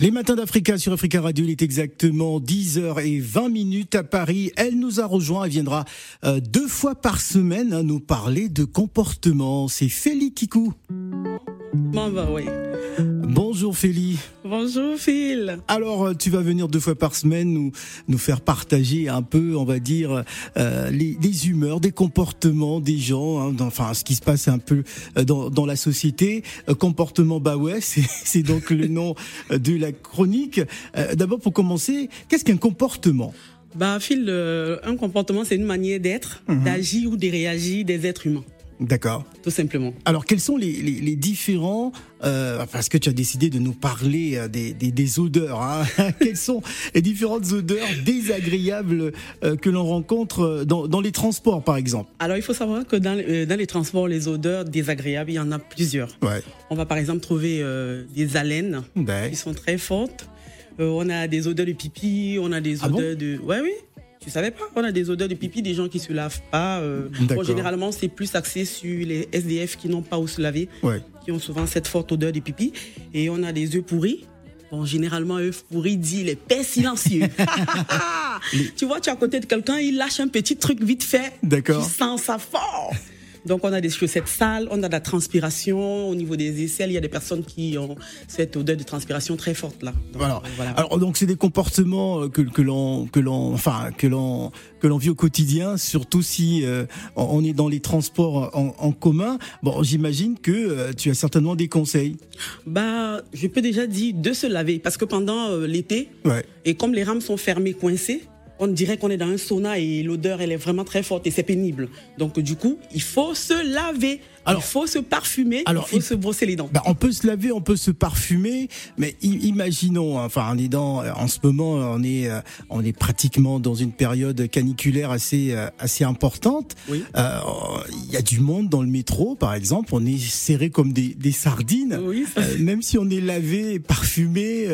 Les matins d'Africa sur Africa Radio, il est exactement 10h20 minutes à Paris. Elle nous a rejoint, elle viendra euh, deux fois par semaine nous parler de comportement. C'est Feli Kikou. Bah. Bonjour Félie. Bonjour Phil. Alors euh, tu vas venir deux fois par semaine nous nous faire partager un peu, on va dire, euh, les, les, humeurs, des comportements des gens, hein, enfin ce qui se passe un peu euh, dans, dans la société. comportement, bah ouais, c'est donc le nom de la chronique. D'abord pour commencer, qu'est-ce qu'un comportement? Bah Phil, un comportement c'est une manière d'être, mhm. d'agir ou de réagir des êtres humains. D'accord. Tout simplement. Alors, quels sont les, les, les différents, euh, parce que tu as décidé de nous parler euh, des, des, des odeurs, hein quelles sont les différentes odeurs désagréables euh, que l'on rencontre dans, dans, les transports, par exemple? Alors, il faut savoir que dans, euh, dans, les transports, les odeurs désagréables, il y en a plusieurs. Ouais. On va par exemple trouver des haleines qui sont très fortes. on a des odeurs de pipi, on a des ah odeurs de... Ouais, oui. Tu savais pas qu'on a des odeurs de pipi des gens qui se lavent pas. Euh, généralement, c'est plus axé sur les SDF qui n'ont pas où se laver, qui ont souvent cette forte odeur de pipi. Et on a des œufs pourris. Bon, généralement, œufs pourris dit les pères silencieux. tu vois, tu es à côté de quelqu'un, il lâche un petit truc vite fait. D'accord. Tu sens ça fort. Donc on a des chaussettes sales, on a de la transpiration au niveau des aisselles. Il y a des personnes qui ont cette odeur de transpiration très forte là. Donc, voilà. voilà. Alors donc c'est des comportements que, que l'on que l'on enfin que l'on que l'on vit au quotidien, surtout si euh, on est dans les transports en, en commun. Bon, j'imagine que euh, tu as certainement des conseils. Bah, je peux déjà dire de se laver parce que pendant euh, l'été ouais. et comme les rames sont fermées, coincées, on dirait qu'on est dans un sauna et l'odeur, elle est vraiment très forte et c'est pénible. Donc, du coup, il faut se laver. Alors, il faut se parfumer, alors, il faut se brosser les dents. Bah, on peut se laver, on peut se parfumer, mais imaginons, hein, enfin, on est dans, en ce moment, on est, euh, on est pratiquement dans une période caniculaire assez, euh, assez importante. Oui. Euh, il y a du monde dans le métro, par exemple, on est serré comme des, des sardines. Oui, même si on est lavé, parfumé,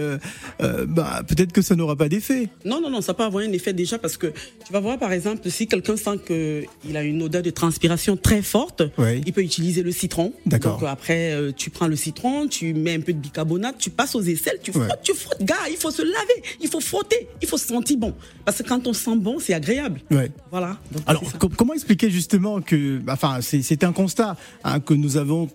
bah, peut-être que ça n'aura pas d'effet. Non, non, non, ça peut avoir un effet déjà parce que tu vas voir, par exemple, si quelqu'un sent qu'il a une odeur de transpiration très forte, il peut utiliser utiliser le citron. D'accord. Donc après, euh, tu prends le citron, tu mets un peu de bicarbonate, tu passes aux aisselles, tu frottes, tu frottes. Gars, il faut se laver, il faut frotter, il faut se sentir bon. Parce que quand on sent bon, c'est agréable. Ouais. Voilà. Alors, comment expliquer justement que, enfin, c'est un constat hein, que nous avons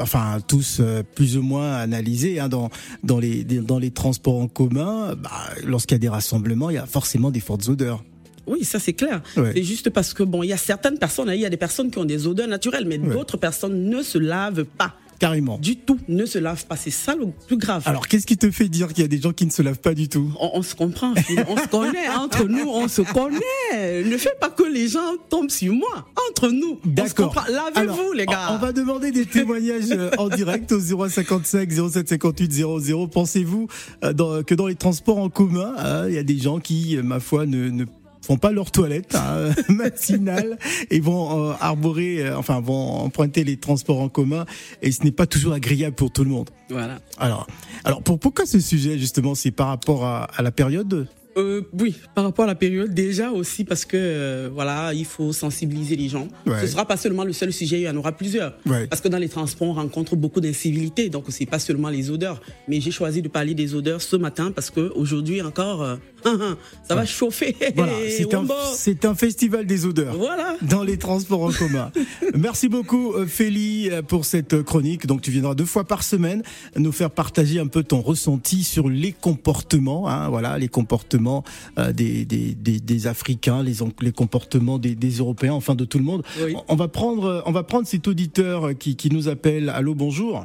enfin tous euh, plus ou moins analysé hein, dans dans les dans les transports en commun. Bah, Lorsqu'il y a des rassemblements, il y a forcément des fortes odeurs. Oui, ça c'est clair. C'est juste parce que bon, il y a certaines personnes, il y a des personnes qui ont des odeurs naturelles, mais d'autres personnes ne se lavent pas. Carrément. Du tout, ne se lavent pas. C'est ça le plus grave. Alors, qu'est-ce qui te fait dire qu'il y a des gens qui ne se lavent pas du tout? On, se comprend, on se connaît. Entre nous, on se connaît. Ne fais pas que les gens tombent sur moi. Entre nous, D'accord. Lavez-vous, les gars. On va demander des témoignages euh, en direct au 0155 0758 00. Pensez-vous euh, que dans les transports en commun, hein, il y a des gens qui, euh, ma foi, ne, ne font pas leur toilette hein, matinale et vont euh, arborer, euh, enfin vont emprunter les transports en commun et ce n'est pas toujours agréable pour tout le monde. Voilà. Alors, alors pour, pourquoi ce sujet justement C'est par rapport à, à la période? Euh, oui, par rapport à la période, déjà aussi parce que euh, voilà, il faut sensibiliser les gens. Ouais. Ce sera pas seulement le seul sujet, il y en aura plusieurs. Ouais. Parce que dans les transports, on rencontre beaucoup d'incivilités, donc c'est pas seulement les odeurs. Mais j'ai choisi de parler des odeurs ce matin parce que aujourd'hui encore, ça va chauffer. Voilà, c'est un, festival des odeurs. Voilà. Dans les transports en commun. Merci beaucoup, euh, Félie, euh, pour cette chronique. Donc, tu viendras deux fois par semaine nous faire partager un peu ton ressenti sur les comportements, hein, voilà, les comportements euh, des, des, des, des, Africains, les, les comportements des, des, Européens, enfin de tout le monde. Oui. On va prendre, on va prendre cet auditeur qui, qui nous appelle. Allô, bonjour.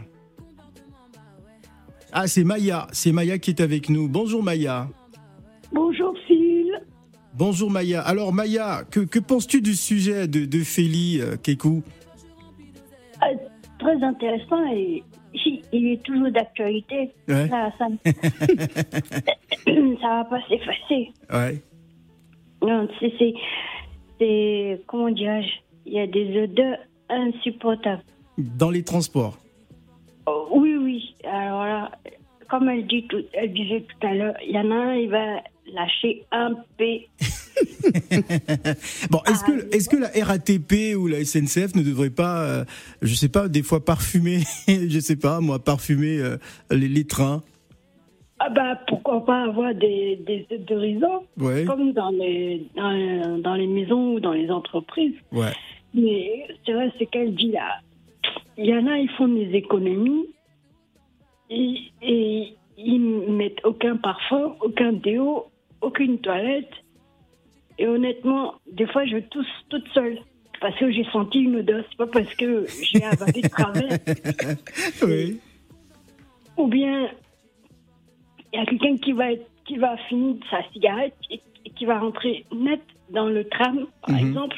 Ah, c'est Maya, c'est Maya qui est avec nous. Bonjour Maya. Bonjour Phil. Bonjour Maya. Alors Maya, que, que penses-tu du sujet de, de euh, Kekou? Euh, Très intéressant et il est toujours d'actualité. Ouais. Ça, ça, ça va pas s'effacer. Ouais. Non, c'est, comment dirais-je, il y a des odeurs insupportables. Dans les transports? Oh, oui, oui. Alors là, comme elle, dit tout, elle disait tout à l'heure, il y en a un, il va lâcher un P. bon, est-ce que, est-ce que la RATP ou la SNCF ne devrait pas, euh, je sais pas, des fois parfumer, je sais pas, moi, parfumer euh, les, les trains? Ah bah pourquoi pas avoir des, des autorisants comme dans les, dans, les maisons ou dans les entreprises. Ouais. Mais c'est vrai, c'est qu'elle dit là. Il y en a, ils font des économies et, et ils mettent aucun parfum, aucun déo, aucune toilette. Et honnêtement, des fois, je tousse toute seule. Parce que j'ai senti une odeur. C'est pas parce que j'ai avalé de travers. oui. Ou bien, il y a quelqu'un qui va, qui va finir sa cigarette et, qui va rentrer net dans le tram, par mhm. exemple,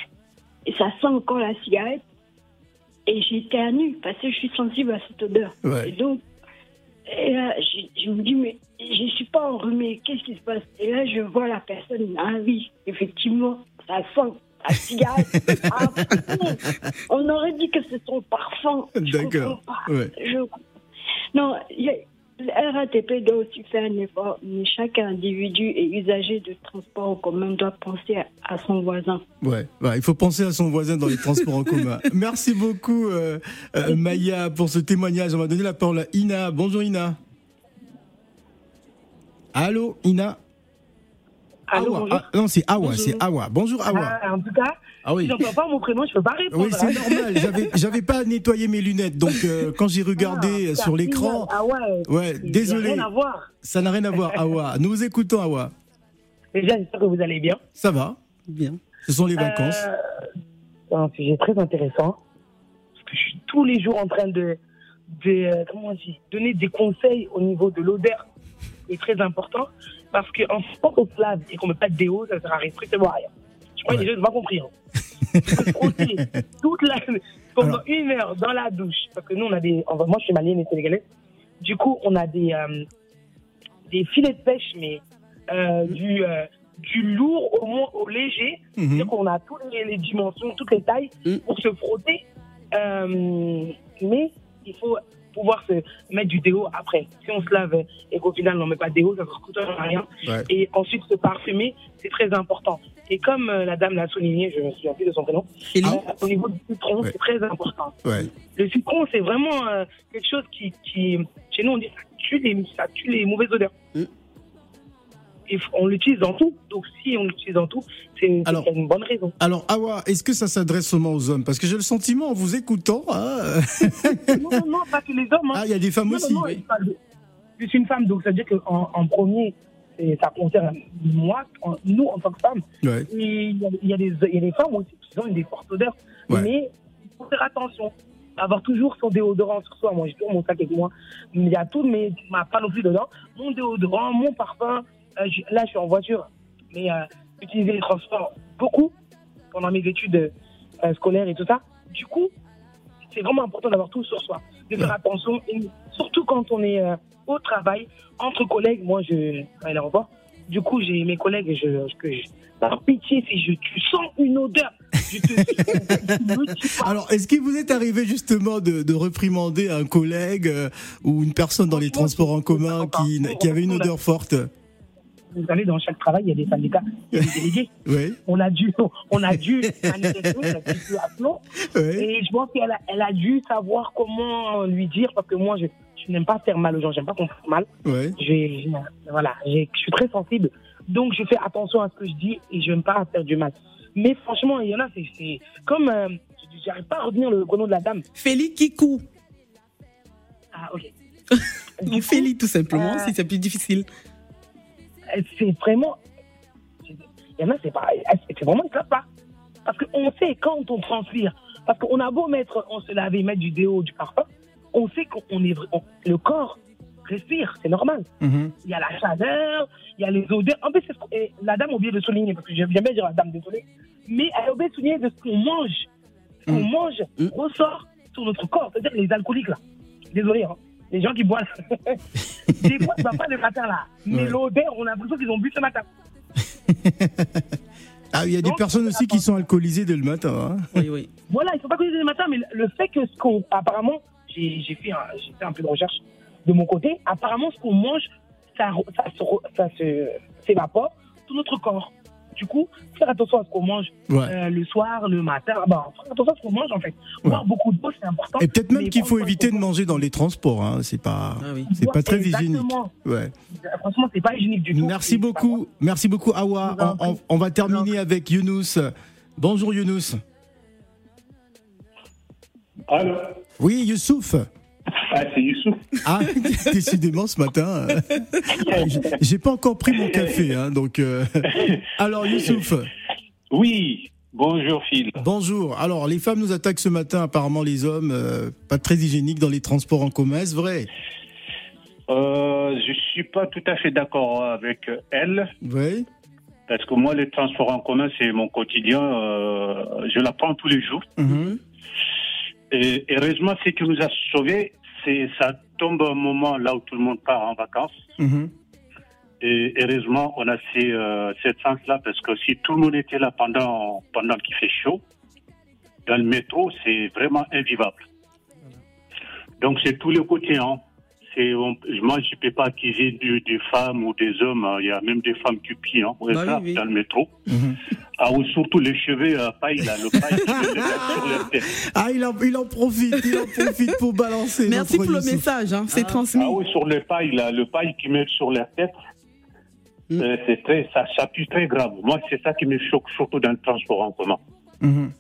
et ça sent encore la cigarette. Et j'éternue parce que je suis sensible à cette odeur. Et donc, et là, je, me dis, mais je ne suis pas enrhumée, qu'est-ce qui se passe? Et là, je vois la personne, ah oui, effectivement, ça sent la cigarette. ah, on aurait dit que c'est son parfum. D'accord. Ouais. Non, y a, la RATP doit aussi faire un effort, mais chaque individu et usager de transport en commun doit penser à, son voisin. Ouais, il faut penser à son voisin dans les transports en commun. Merci beaucoup, euh, euh, Maya, pour ce témoignage. On va donner la parole à Ina. Bonjour, Ina. Allô, Ina Allô, ah, non, c'est Awa, c'est Awa. Bonjour, Awa. Ah, en tout cas, ah oui. Si j'entends pas mon prénom, je peux pas répondre. Oui, c'est hein. normal. J'avais, j'avais pas nettoyé mes lunettes, donc euh, quand j'ai regardé ah, sur l'écran, ah ouais, ouais désolé. Ça n'a rien à voir. Ça n'a rien à voir, Awa. Nous vous écoutons, Awa. Déjà, j'espère que vous allez bien. Ça va, bien. Ce sont les vacances. Euh, c'est un sujet très intéressant parce que je suis tous les jours en train de, de euh, comment on dit, donner des conseils au niveau de l'odeur. C'est très important parce qu'en on se lave et qu'on met pas de déo, ça ne sert à strictement rien. Je crois que les gens n'ont pas compris. Hein toute la, pendant une heure dans la douche. Parce que nous, on a des. Moi, je suis malienne et sénégalaise. Du coup, on a des, euh, des filets de pêche, mais euh, du, euh, du lourd au moins au léger. Mhm. C'est-à-dire qu'on a toutes les, dimensions, toutes les tailles mhm. pour se frotter. mais il faut pouvoir se mettre du déo après. Si on se lave et qu'au final on n'en met pas de déo, ça ne coûte rien. Et ensuite se parfumer, c'est très important. Et comme euh, la dame l'a souligné, je me souviens plus de son prénom, euh, au niveau du citron, c'est très important. Le citron, c'est vraiment euh, quelque chose qui, qui, chez nous, on dit ça tue les, ça tue les mauvaises odeurs. Mm. On l'utilise dans tout. Donc si on l'utilise dans tout, c'est une, bonne raison. Alors Awa, est-ce que ça s'adresse seulement aux hommes? Parce que j'ai le sentiment en vous écoutant. Hein non, non, pas que les hommes. Hein. Ah, il y a des femmes aussi. Je suis une femme, donc ça veut dire qu'en en premier, et ça concerne moi, nous en tant que femmes. Il, y a, des, femmes aussi qui ont des fortes odeurs. Mais il faut faire attention. Avoir toujours son déodorant sur soi. Moi, j'ai toujours mon sac avec moi. Il y a tout, mais ma pas non plus dedans. Mon déodorant, mon parfum. Euh, là, je suis en voiture. Mais euh, utiliser les transports beaucoup pendant mes études euh, scolaires et tout ça. Du coup, c'est vraiment important d'avoir tout sur soi. De faire attention. Et surtout quand on est au travail, entre collègues, moi je à l'aéroport. Du coup, j'ai mes collègues, je, que je, par pitié, si je, tu sens une odeur, je te, Alors, est-ce qu'il vous est arrivé justement de, de réprimander un collègue euh, ou une personne dans les transports en commun qui, qui avait une odeur forte? Vous savez, dans chaque travail, il y a des syndicats, il y a des délégués. Oui. On a dû, on a dû manifester, Et je pense qu'elle a, elle a dû savoir comment lui dire, parce que moi, je, je n'aime pas faire mal aux gens, j'aime pas qu'on fasse mal. Ouais. voilà, je suis très sensible, donc je fais attention à ce que je dis et je n'aime pas faire du mal. Mais franchement, il y en a, c'est comme, euh, j'arrive pas à retenir le prénom de la dame. Félix Kikou. Ah, ok. Ou Félix, tout simplement, euh, si c'est plus difficile. C'est vraiment, il y en a, c'est c'est vraiment une pas. Parce qu'on sait quand on transpire, parce qu'on a beau mettre, on se laver, mettre du déo, du parfum, on sait qu'on est le corps respire, c'est normal. Mhm. Il y a la chaleur, il y a les odeurs. En fait, la dame a oublié de souligner, parce que j'aime bien dire la dame, désolé, mais elle a oublié de souligner de ce qu'on mange. Ce qu'on mhm. mange mhm. ressort sur notre corps, c'est-à-dire les alcooliques, là. Désolé, hein. Les gens qui boivent. Des fois, ça va pas le matin, là. Mais l'odeur, on a l'impression qu'ils ont bu ce matin. Ah, il y a des personnes aussi qui sont alcoolisées dès le matin. Hein. Oui, oui. Voilà, ils sont pas alcoolisés dès le matin, mais le fait que ce qu'on, apparemment, j'ai fait, un, un peu de recherche de mon côté. Apparemment, ce qu'on mange, ça, ça, ça s'évapore tout notre corps. Du coup, faire attention à ce qu'on mange euh, le soir, le matin. Bah, faire attention à ce qu'on mange en fait. Boire beaucoup d'eau, c'est important. Et peut-être même qu'il faut éviter de manger dans les transports. Hein. C'est pas, ah c'est pas très hygiénique. Ouais. Franchement, c'est pas hygiénique du tout. Merci beaucoup, merci beaucoup Awa. On, va terminer avec Younous. Bonjour Younous. Allô. Oui, Youssouf. Ah, c'est Youssouf. Ah, décidément ce matin. Euh, j'ai pas encore pris mon café, hein, donc. Euh, alors, Youssouf. Oui. Bonjour Phil. Bonjour. Alors les femmes nous attaquent ce matin, apparemment les hommes, euh, pas très hygiéniques dans les transports en commun, est-ce vrai? Euh, Je suis pas tout à fait d'accord avec elle. Oui. Parce que moi les transports en commun c'est mon quotidien, je la prends tous les jours. Mhm. Et heureusement, ce qui nous a sauvés, c'est ça tombe un moment là où tout le monde part en vacances. Mhm. Et heureusement, on a ces, euh, cette chance-là parce que si tout le monde était là pendant, pendant qu'il fait chaud, dans le métro, c'est vraiment invivable. Donc c'est tous les côtés. Hein moi, je ne peux pas accuser des femmes ou des hommes. Hein. Il y a même des femmes qui pient hein, bah dans le métro. Mhm. Ah, ou surtout les cheveux à paille, là, le paille sur leur tête. Ah, il en, il en profite, il en profite pour balancer. Merci pour le message, hein, c'est ah. transmis. Ah oui, sur le paille, là, le paille qui met sur leur tête. Mm. Euh, c'est très, ça, ça pue très grave. Moi, c'est ça qui me choque, surtout dans le transport en commun. Mhm.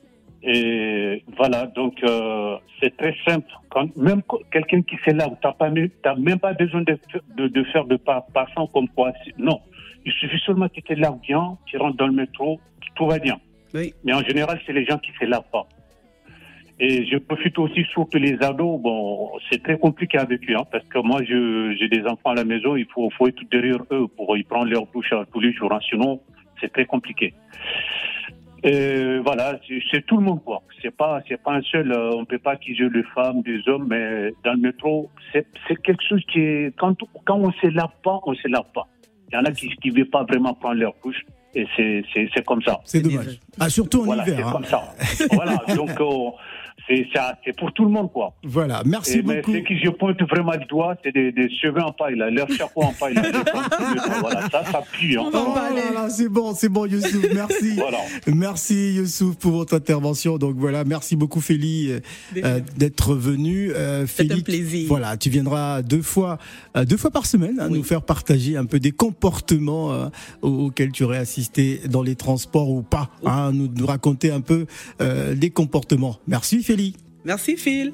Et voilà, donc euh, c'est très simple. Quand même quelqu'un qui fait là, tu n'as même pas besoin de, de, de faire de pas passant comme quoi. Non, il suffit seulement que tu là bien, tu rentres dans le métro, tout va bien. Oui. Mais en général, c'est les gens qui ne se lavent pas. Et je profite aussi surtout les ados. Bon, c'est très compliqué avec eux, hein, parce que moi, j'ai des enfants à la maison, il faut, faut être derrière eux pour y prendre leur douche tous les jours. Hein, sinon, c'est très compliqué. Et voilà, c'est tout le monde quoi. C'est pas, c'est pas un seul. Euh, on peut pas accuser les femmes, des hommes, mais dans le métro, c'est quelque chose qui est quand quand on se lave pas, on se lave pas. Il y en a qui ne veulent pas vraiment prendre leur couche. Et c'est comme ça. C'est dommage. Ah, surtout en hiver. C'est hein. comme ça. voilà. Donc, euh, c'est pour tout le monde, quoi. Voilà, merci beaucoup. Mais ce qui je pointe vraiment du doigt, c'est des, des, cheveux en paille, là, leurs chapeaux en paille. voilà, ça, ça pue. Hein. Oh, c'est bon, c'est bon, Youssouf, merci. voilà. Merci, Youssouf, pour votre intervention. Donc voilà, merci beaucoup, Félie, euh, d'être venu. Euh, c'est un plaisir. Voilà, tu viendras deux fois, euh, deux fois par semaine, hein, nous faire partager un peu des comportements euh, auxquels tu aurais assisté dans les transports ou pas, hein, nous, nous raconter un peu euh, des comportements. Merci, Merci Phil.